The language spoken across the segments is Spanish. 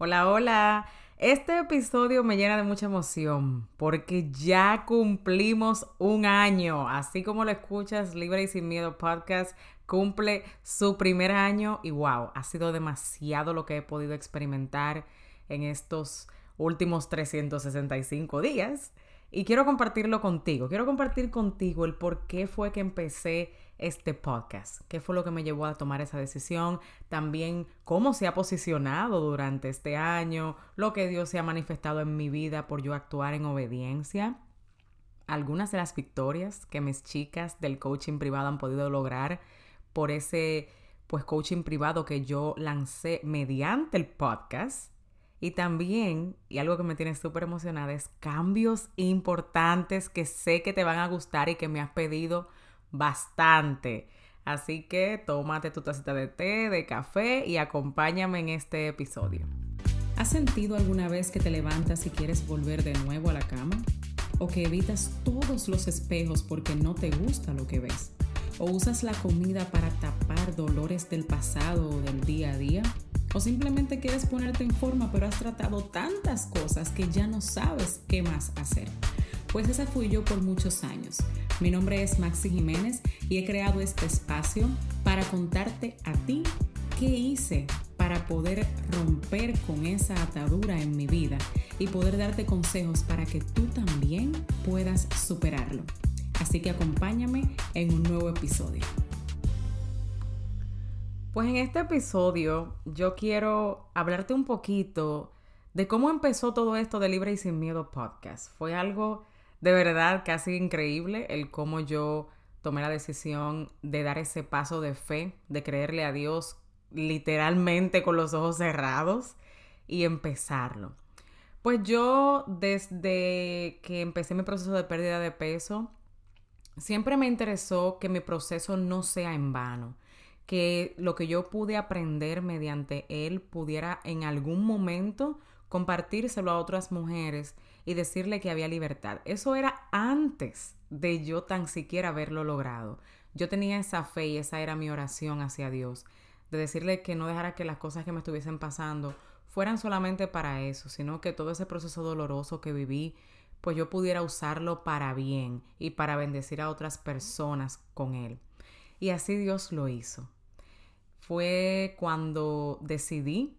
Hola, hola. Este episodio me llena de mucha emoción porque ya cumplimos un año. Así como lo escuchas, Libre y Sin Miedo Podcast cumple su primer año y wow, ha sido demasiado lo que he podido experimentar en estos últimos 365 días. Y quiero compartirlo contigo. Quiero compartir contigo el por qué fue que empecé este podcast, qué fue lo que me llevó a tomar esa decisión, también cómo se ha posicionado durante este año, lo que Dios se ha manifestado en mi vida por yo actuar en obediencia, algunas de las victorias que mis chicas del coaching privado han podido lograr por ese pues coaching privado que yo lancé mediante el podcast. Y también, y algo que me tiene súper emocionada, es cambios importantes que sé que te van a gustar y que me has pedido bastante. Así que tómate tu tacita de té, de café y acompáñame en este episodio. ¿Has sentido alguna vez que te levantas y quieres volver de nuevo a la cama? ¿O que evitas todos los espejos porque no te gusta lo que ves? ¿O usas la comida para tapar dolores del pasado o del día a día? ¿O simplemente quieres ponerte en forma pero has tratado tantas cosas que ya no sabes qué más hacer? Pues esa fui yo por muchos años. Mi nombre es Maxi Jiménez y he creado este espacio para contarte a ti qué hice para poder romper con esa atadura en mi vida y poder darte consejos para que tú también puedas superarlo. Así que acompáñame en un nuevo episodio. Pues en este episodio yo quiero hablarte un poquito de cómo empezó todo esto de Libre y Sin Miedo podcast. Fue algo de verdad casi increíble el cómo yo tomé la decisión de dar ese paso de fe, de creerle a Dios literalmente con los ojos cerrados y empezarlo. Pues yo desde que empecé mi proceso de pérdida de peso, siempre me interesó que mi proceso no sea en vano, que lo que yo pude aprender mediante él pudiera en algún momento compartírselo a otras mujeres y decirle que había libertad. Eso era antes de yo tan siquiera haberlo logrado. Yo tenía esa fe y esa era mi oración hacia Dios, de decirle que no dejara que las cosas que me estuviesen pasando fueran solamente para eso, sino que todo ese proceso doloroso que viví, pues yo pudiera usarlo para bien y para bendecir a otras personas con él. Y así Dios lo hizo. Fue cuando decidí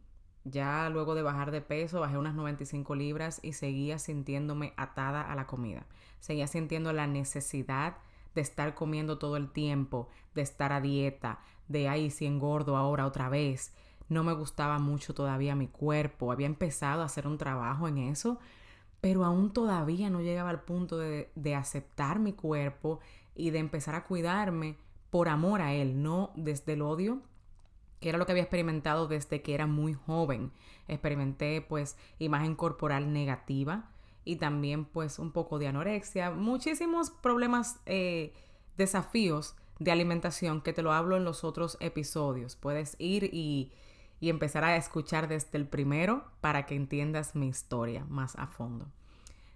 ya luego de bajar de peso, bajé unas 95 libras y seguía sintiéndome atada a la comida. Seguía sintiendo la necesidad de estar comiendo todo el tiempo, de estar a dieta, de ahí si engordo ahora otra vez. No me gustaba mucho todavía mi cuerpo. Había empezado a hacer un trabajo en eso, pero aún todavía no llegaba al punto de, de aceptar mi cuerpo y de empezar a cuidarme por amor a él, no desde el odio que era lo que había experimentado desde que era muy joven. Experimenté pues imagen corporal negativa y también pues un poco de anorexia, muchísimos problemas, eh, desafíos de alimentación que te lo hablo en los otros episodios. Puedes ir y, y empezar a escuchar desde el primero para que entiendas mi historia más a fondo.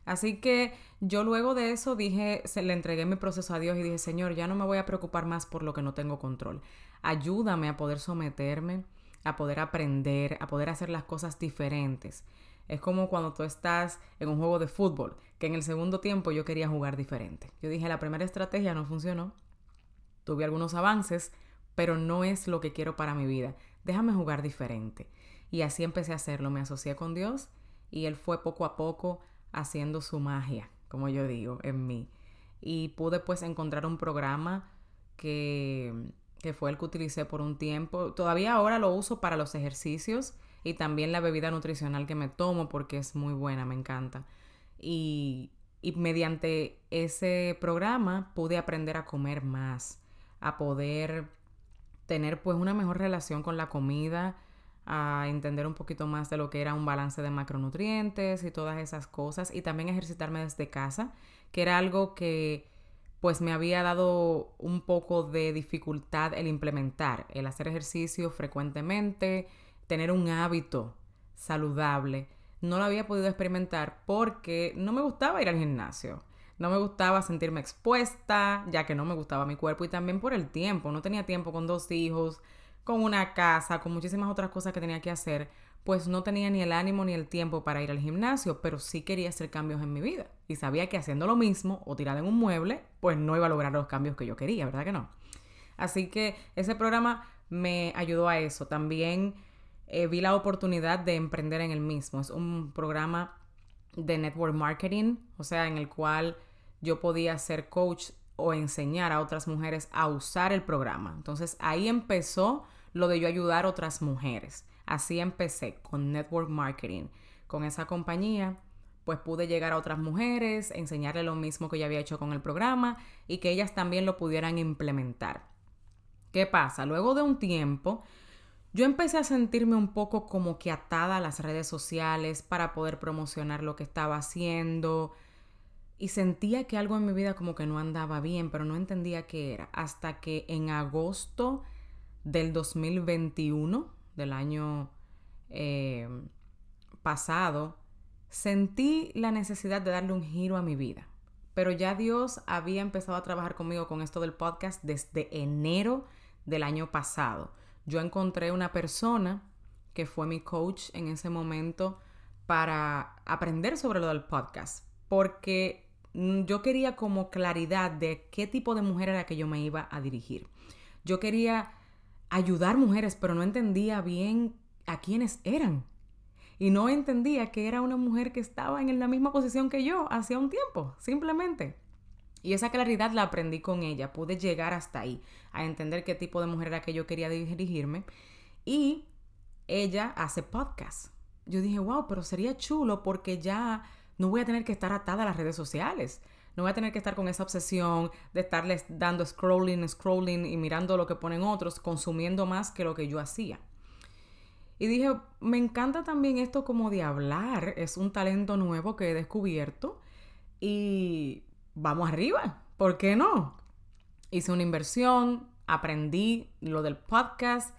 Así que yo luego de eso dije, se le entregué mi proceso a Dios y dije, Señor, ya no me voy a preocupar más por lo que no tengo control. Ayúdame a poder someterme, a poder aprender, a poder hacer las cosas diferentes. Es como cuando tú estás en un juego de fútbol, que en el segundo tiempo yo quería jugar diferente. Yo dije, la primera estrategia no funcionó, tuve algunos avances, pero no es lo que quiero para mi vida. Déjame jugar diferente. Y así empecé a hacerlo. Me asocié con Dios y Él fue poco a poco haciendo su magia, como yo digo, en mí. Y pude pues encontrar un programa que que fue el que utilicé por un tiempo. Todavía ahora lo uso para los ejercicios y también la bebida nutricional que me tomo porque es muy buena, me encanta. Y, y mediante ese programa pude aprender a comer más, a poder tener pues una mejor relación con la comida, a entender un poquito más de lo que era un balance de macronutrientes y todas esas cosas y también ejercitarme desde casa, que era algo que pues me había dado un poco de dificultad el implementar, el hacer ejercicio frecuentemente, tener un hábito saludable. No lo había podido experimentar porque no me gustaba ir al gimnasio. No me gustaba sentirme expuesta, ya que no me gustaba mi cuerpo y también por el tiempo. No tenía tiempo con dos hijos, con una casa, con muchísimas otras cosas que tenía que hacer pues no tenía ni el ánimo ni el tiempo para ir al gimnasio, pero sí quería hacer cambios en mi vida. Y sabía que haciendo lo mismo o tirada en un mueble, pues no iba a lograr los cambios que yo quería, ¿verdad que no? Así que ese programa me ayudó a eso. También eh, vi la oportunidad de emprender en el mismo. Es un programa de network marketing, o sea, en el cual yo podía ser coach o enseñar a otras mujeres a usar el programa. Entonces ahí empezó lo de yo ayudar a otras mujeres. Así empecé con network marketing. Con esa compañía, pues pude llegar a otras mujeres, enseñarle lo mismo que yo había hecho con el programa y que ellas también lo pudieran implementar. ¿Qué pasa? Luego de un tiempo, yo empecé a sentirme un poco como que atada a las redes sociales para poder promocionar lo que estaba haciendo y sentía que algo en mi vida como que no andaba bien, pero no entendía qué era. Hasta que en agosto del 2021, del año eh, pasado, sentí la necesidad de darle un giro a mi vida. Pero ya Dios había empezado a trabajar conmigo con esto del podcast desde enero del año pasado. Yo encontré una persona que fue mi coach en ese momento para aprender sobre lo del podcast, porque mm, yo quería como claridad de qué tipo de mujer era que yo me iba a dirigir. Yo quería ayudar mujeres, pero no entendía bien a quiénes eran. Y no entendía que era una mujer que estaba en la misma posición que yo hacía un tiempo, simplemente. Y esa claridad la aprendí con ella. Pude llegar hasta ahí, a entender qué tipo de mujer era que yo quería dirigirme. Y ella hace podcast. Yo dije, wow, pero sería chulo porque ya no voy a tener que estar atada a las redes sociales. No voy a tener que estar con esa obsesión de estarles dando scrolling, scrolling y mirando lo que ponen otros, consumiendo más que lo que yo hacía. Y dije, me encanta también esto como de hablar, es un talento nuevo que he descubierto y vamos arriba, ¿por qué no? Hice una inversión, aprendí lo del podcast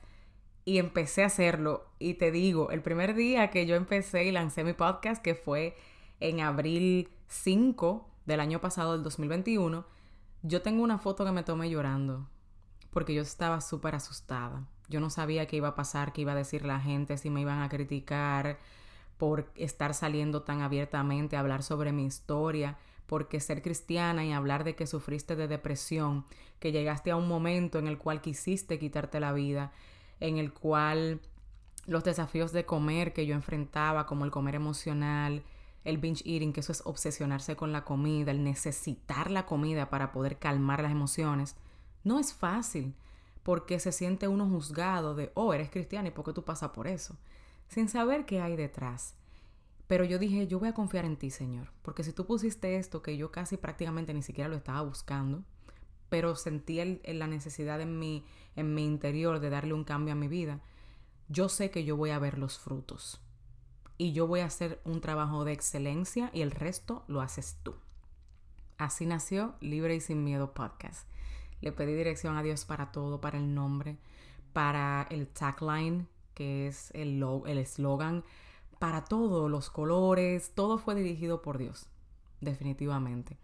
y empecé a hacerlo. Y te digo, el primer día que yo empecé y lancé mi podcast, que fue en abril 5 del año pasado, del 2021, yo tengo una foto que me tomé llorando, porque yo estaba súper asustada. Yo no sabía qué iba a pasar, qué iba a decir la gente, si me iban a criticar por estar saliendo tan abiertamente a hablar sobre mi historia porque ser cristiana y hablar de que sufriste de depresión, que llegaste a un momento en el cual quisiste quitarte la vida, en el cual los desafíos de comer que yo enfrentaba, como el comer emocional, el binge eating, que eso es obsesionarse con la comida, el necesitar la comida para poder calmar las emociones, no es fácil, porque se siente uno juzgado de, oh, eres cristiana y por qué tú pasas por eso, sin saber qué hay detrás. Pero yo dije, yo voy a confiar en ti, Señor, porque si tú pusiste esto que yo casi prácticamente ni siquiera lo estaba buscando, pero sentí la necesidad en mi, en mi interior de darle un cambio a mi vida, yo sé que yo voy a ver los frutos. Y yo voy a hacer un trabajo de excelencia y el resto lo haces tú. Así nació Libre y Sin Miedo Podcast. Le pedí dirección a Dios para todo, para el nombre, para el tagline, que es el eslogan, para todo, los colores, todo fue dirigido por Dios, definitivamente.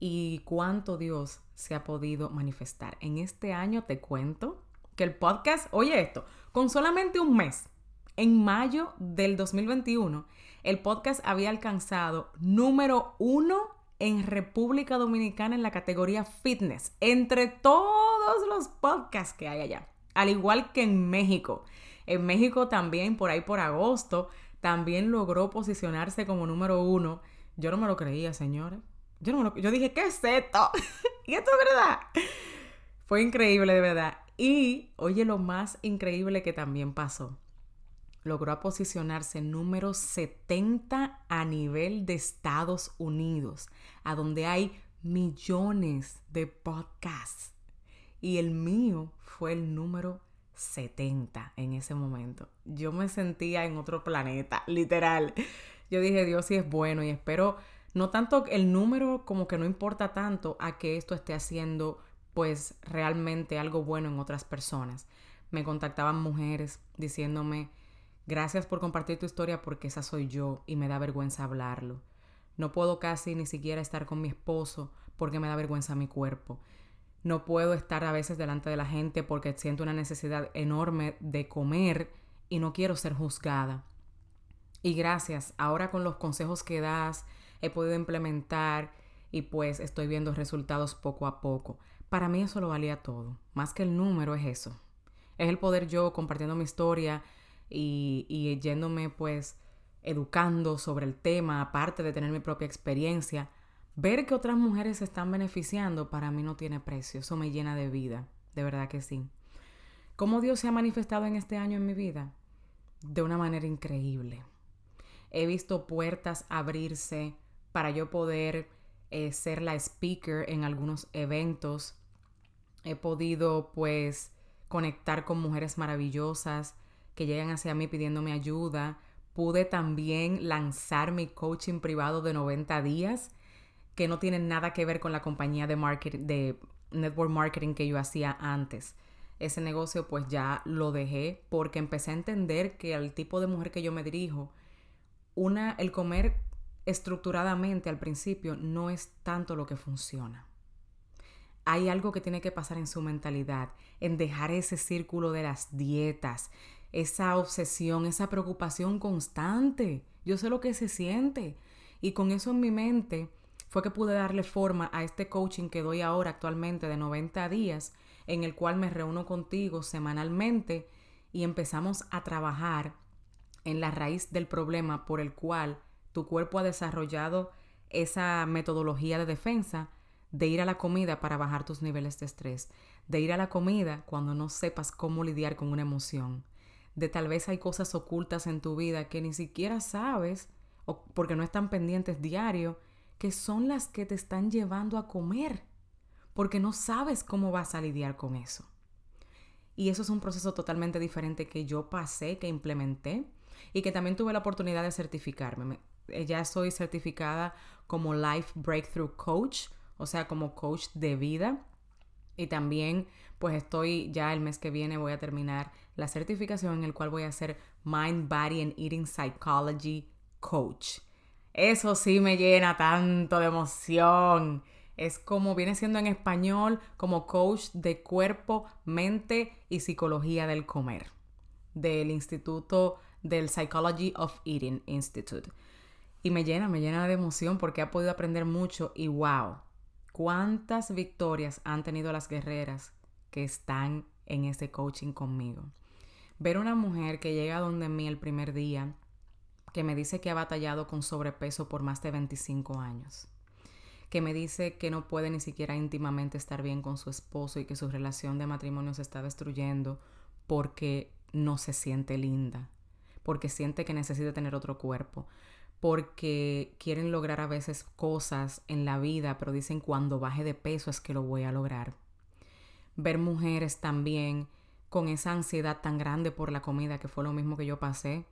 Y cuánto Dios se ha podido manifestar. En este año te cuento que el podcast, oye esto, con solamente un mes, en mayo del 2021, el podcast había alcanzado número uno en República Dominicana en la categoría fitness, entre todos los podcasts que hay allá, al igual que en México. En México también, por ahí por agosto, también logró posicionarse como número uno. Yo no me lo creía, señores. Yo, no yo dije, ¿qué es esto? y esto es verdad. Fue increíble, de verdad. Y, oye, lo más increíble que también pasó. Logró posicionarse número 70 a nivel de Estados Unidos, a donde hay millones de podcasts. Y el mío fue el número 70 en ese momento. Yo me sentía en otro planeta, literal. Yo dije, Dios sí es bueno y espero, no tanto el número como que no importa tanto a que esto esté haciendo pues realmente algo bueno en otras personas. Me contactaban mujeres diciéndome, gracias por compartir tu historia porque esa soy yo y me da vergüenza hablarlo. No puedo casi ni siquiera estar con mi esposo porque me da vergüenza mi cuerpo. No puedo estar a veces delante de la gente porque siento una necesidad enorme de comer y no quiero ser juzgada. Y gracias, ahora con los consejos que das, he podido implementar y pues estoy viendo resultados poco a poco. Para mí eso lo valía todo. Más que el número es eso. Es el poder yo compartiendo mi historia y, y yéndome pues educando sobre el tema, aparte de tener mi propia experiencia, ver que otras mujeres se están beneficiando para mí no tiene precio. Eso me llena de vida, de verdad que sí. ¿Cómo Dios se ha manifestado en este año en mi vida? De una manera increíble. He visto puertas abrirse para yo poder eh, ser la speaker en algunos eventos. He podido pues conectar con mujeres maravillosas que llegan hacia mí pidiéndome ayuda. Pude también lanzar mi coaching privado de 90 días, que no tiene nada que ver con la compañía de, marketing, de network marketing que yo hacía antes. Ese negocio pues ya lo dejé porque empecé a entender que al tipo de mujer que yo me dirijo, una, el comer estructuradamente al principio no es tanto lo que funciona. Hay algo que tiene que pasar en su mentalidad, en dejar ese círculo de las dietas, esa obsesión, esa preocupación constante. Yo sé lo que se siente. Y con eso en mi mente fue que pude darle forma a este coaching que doy ahora actualmente de 90 días, en el cual me reúno contigo semanalmente y empezamos a trabajar en la raíz del problema por el cual tu cuerpo ha desarrollado esa metodología de defensa de ir a la comida para bajar tus niveles de estrés, de ir a la comida cuando no sepas cómo lidiar con una emoción, de tal vez hay cosas ocultas en tu vida que ni siquiera sabes o porque no están pendientes diario, que son las que te están llevando a comer, porque no sabes cómo vas a lidiar con eso. Y eso es un proceso totalmente diferente que yo pasé, que implementé y que también tuve la oportunidad de certificarme. Eh, ya soy certificada como Life Breakthrough Coach, o sea, como coach de vida. Y también, pues estoy ya el mes que viene voy a terminar la certificación en el cual voy a ser Mind, Body and Eating Psychology Coach. Eso sí me llena tanto de emoción. Es como viene siendo en español como coach de cuerpo, mente y psicología del comer del Instituto del Psychology of Eating Institute. Y me llena, me llena de emoción porque ha podido aprender mucho y wow, cuántas victorias han tenido las guerreras que están en ese coaching conmigo. Ver una mujer que llega donde mí el primer día, que me dice que ha batallado con sobrepeso por más de 25 años, que me dice que no puede ni siquiera íntimamente estar bien con su esposo y que su relación de matrimonio se está destruyendo porque no se siente linda, porque siente que necesita tener otro cuerpo, porque quieren lograr a veces cosas en la vida, pero dicen cuando baje de peso es que lo voy a lograr. Ver mujeres también con esa ansiedad tan grande por la comida, que fue lo mismo que yo pasé,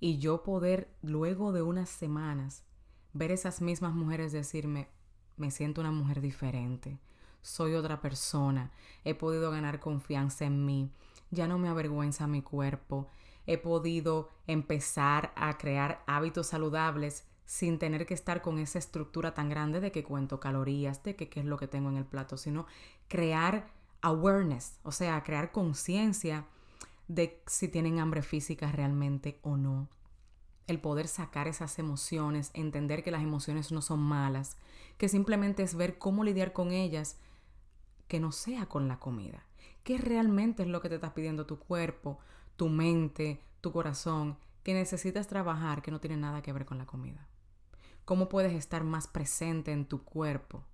y yo poder luego de unas semanas ver esas mismas mujeres decirme, me siento una mujer diferente, soy otra persona, he podido ganar confianza en mí, ya no me avergüenza mi cuerpo, he podido empezar a crear hábitos saludables sin tener que estar con esa estructura tan grande de que cuento calorías, de que qué es lo que tengo en el plato, sino crear awareness, o sea, crear conciencia de si tienen hambre física realmente o no. El poder sacar esas emociones, entender que las emociones no son malas, que simplemente es ver cómo lidiar con ellas, que no sea con la comida. ¿Qué realmente es lo que te estás pidiendo tu cuerpo, tu mente, tu corazón, que necesitas trabajar que no tiene nada que ver con la comida. ¿Cómo puedes estar más presente en tu cuerpo?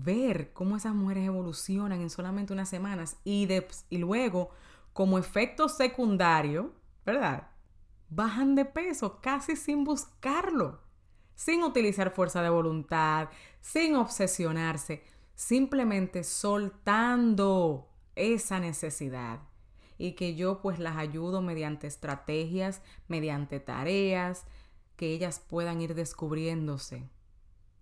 Ver cómo esas mujeres evolucionan en solamente unas semanas y, y luego, como efecto secundario, ¿verdad? Bajan de peso casi sin buscarlo, sin utilizar fuerza de voluntad, sin obsesionarse, simplemente soltando esa necesidad y que yo pues las ayudo mediante estrategias, mediante tareas, que ellas puedan ir descubriéndose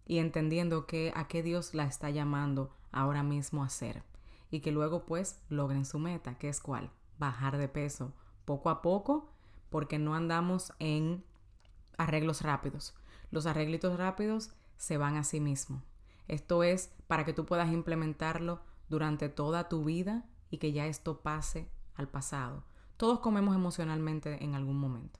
y entendiendo que a qué Dios la está llamando ahora mismo a hacer y que luego pues logren su meta, que es cuál, bajar de peso poco a poco porque no andamos en arreglos rápidos. Los arreglitos rápidos se van a sí mismo. Esto es para que tú puedas implementarlo durante toda tu vida y que ya esto pase al pasado. Todos comemos emocionalmente en algún momento.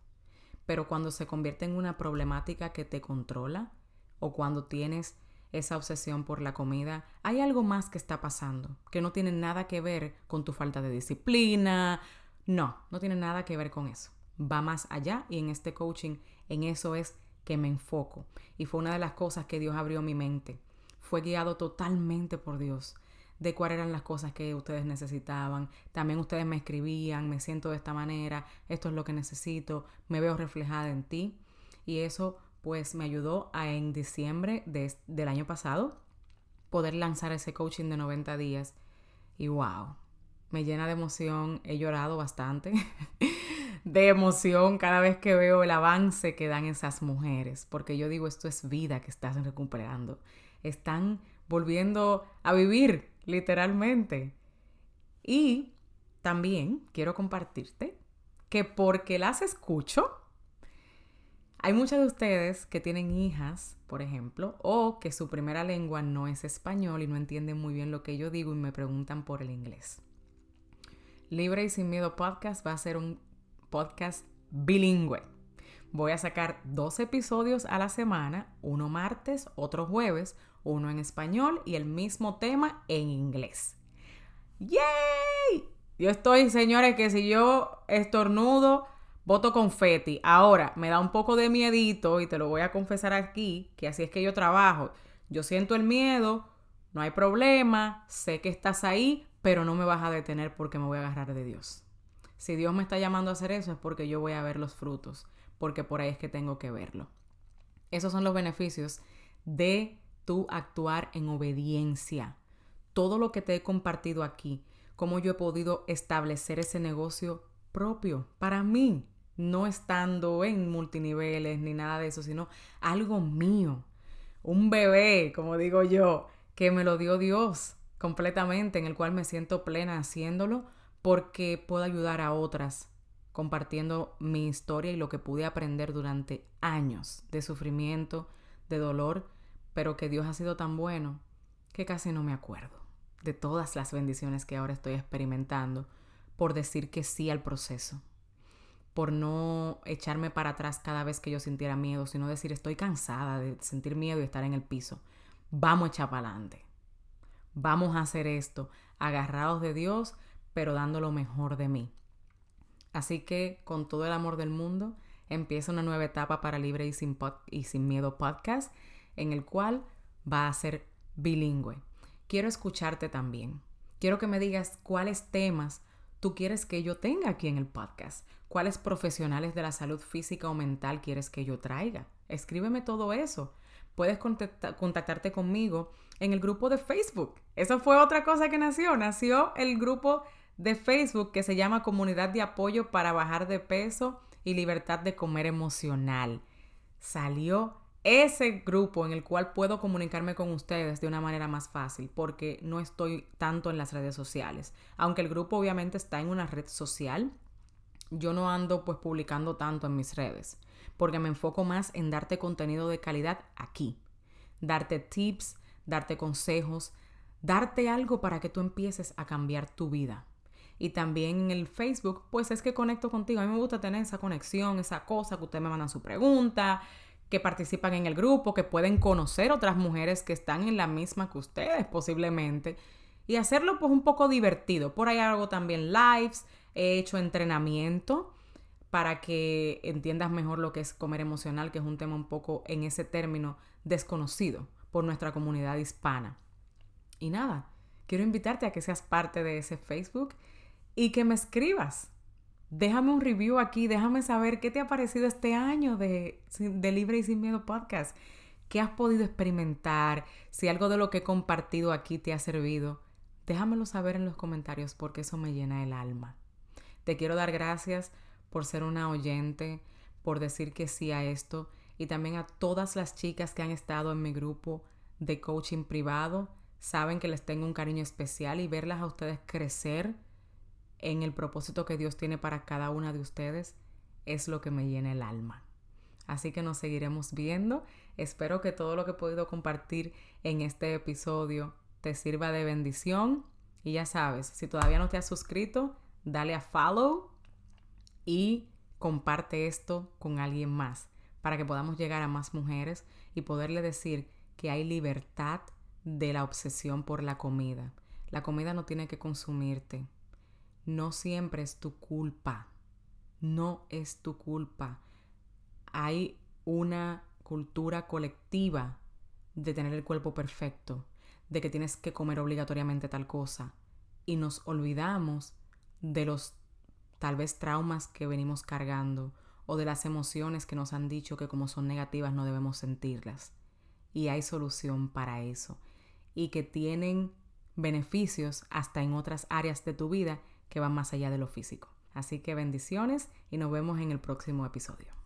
Pero cuando se convierte en una problemática que te controla o cuando tienes esa obsesión por la comida, hay algo más que está pasando, que no tiene nada que ver con tu falta de disciplina. No, no tiene nada que ver con eso. Va más allá y en este coaching, en eso es que me enfoco. Y fue una de las cosas que Dios abrió mi mente. Fue guiado totalmente por Dios de cuáles eran las cosas que ustedes necesitaban. También ustedes me escribían, me siento de esta manera, esto es lo que necesito, me veo reflejada en ti. Y eso pues me ayudó a en diciembre del año pasado poder lanzar ese coaching de 90 días. Y wow, me llena de emoción, he llorado bastante. de emoción cada vez que veo el avance que dan esas mujeres, porque yo digo, esto es vida que estás recuperando. Están volviendo a vivir, literalmente. Y también quiero compartirte que porque las escucho, hay muchas de ustedes que tienen hijas, por ejemplo, o que su primera lengua no es español y no entienden muy bien lo que yo digo y me preguntan por el inglés. Libre y sin miedo podcast va a ser un podcast bilingüe. Voy a sacar dos episodios a la semana, uno martes, otro jueves, uno en español y el mismo tema en inglés. ¡Yay! Yo estoy, señores, que si yo estornudo, voto confeti. Ahora, me da un poco de miedito y te lo voy a confesar aquí, que así es que yo trabajo. Yo siento el miedo, no hay problema, sé que estás ahí, pero no me vas a detener porque me voy a agarrar de Dios. Si Dios me está llamando a hacer eso es porque yo voy a ver los frutos, porque por ahí es que tengo que verlo. Esos son los beneficios de tu actuar en obediencia. Todo lo que te he compartido aquí, cómo yo he podido establecer ese negocio propio para mí, no estando en multiniveles ni nada de eso, sino algo mío. Un bebé, como digo yo, que me lo dio Dios completamente, en el cual me siento plena haciéndolo porque puedo ayudar a otras compartiendo mi historia y lo que pude aprender durante años de sufrimiento, de dolor, pero que Dios ha sido tan bueno que casi no me acuerdo de todas las bendiciones que ahora estoy experimentando por decir que sí al proceso, por no echarme para atrás cada vez que yo sintiera miedo, sino decir estoy cansada de sentir miedo y estar en el piso. Vamos a echar para adelante. Vamos a hacer esto, agarrados de Dios, pero dando lo mejor de mí. Así que con todo el amor del mundo, empieza una nueva etapa para Libre y Sin, y Sin Miedo podcast, en el cual va a ser bilingüe. Quiero escucharte también. Quiero que me digas cuáles temas tú quieres que yo tenga aquí en el podcast, cuáles profesionales de la salud física o mental quieres que yo traiga. Escríbeme todo eso. Puedes contactarte conmigo en el grupo de Facebook. Esa fue otra cosa que nació. Nació el grupo de Facebook que se llama Comunidad de Apoyo para Bajar de Peso y Libertad de Comer Emocional. Salió ese grupo en el cual puedo comunicarme con ustedes de una manera más fácil porque no estoy tanto en las redes sociales. Aunque el grupo obviamente está en una red social, yo no ando pues publicando tanto en mis redes porque me enfoco más en darte contenido de calidad aquí. Darte tips, darte consejos, darte algo para que tú empieces a cambiar tu vida y también en el Facebook, pues es que conecto contigo. A mí me gusta tener esa conexión, esa cosa que ustedes me mandan su pregunta, que participan en el grupo, que pueden conocer otras mujeres que están en la misma que ustedes posiblemente y hacerlo pues un poco divertido. Por ahí hago también lives, he hecho entrenamiento para que entiendas mejor lo que es comer emocional, que es un tema un poco en ese término desconocido por nuestra comunidad hispana. Y nada, quiero invitarte a que seas parte de ese Facebook y que me escribas. Déjame un review aquí, déjame saber qué te ha parecido este año de, Libre y Sin Miedo Podcast. ¿Qué has podido experimentar? Si algo de lo que he compartido aquí te ha servido, déjamelo saber en los comentarios porque eso me llena el alma. Te quiero dar gracias por ser una oyente, por decir que sí a esto y también a todas las chicas que han estado en mi grupo de coaching privado. Saben que les tengo un cariño especial y verlas a ustedes crecer en el propósito que Dios tiene para cada una de ustedes es lo que me llena el alma. Así que nos seguiremos viendo. Espero que todo lo que he podido compartir en este episodio te sirva de bendición. Y ya sabes, si todavía no te has suscrito, dale a follow y comparte esto con alguien más para que podamos llegar a más mujeres y poderle decir que hay libertad de la obsesión por la comida. La comida no tiene que consumirte. No siempre es tu culpa. No es tu culpa. Hay una cultura colectiva de tener el cuerpo perfecto, de que tienes que comer obligatoriamente tal cosa. Y nos olvidamos de los tal vez traumas que venimos cargando o de las emociones que nos han dicho que como son negativas no debemos sentirlas. Y hay solución para eso. Y que tienen beneficios hasta en otras áreas de tu vida que van más allá de lo físico. Así que bendiciones y nos vemos en el próximo episodio.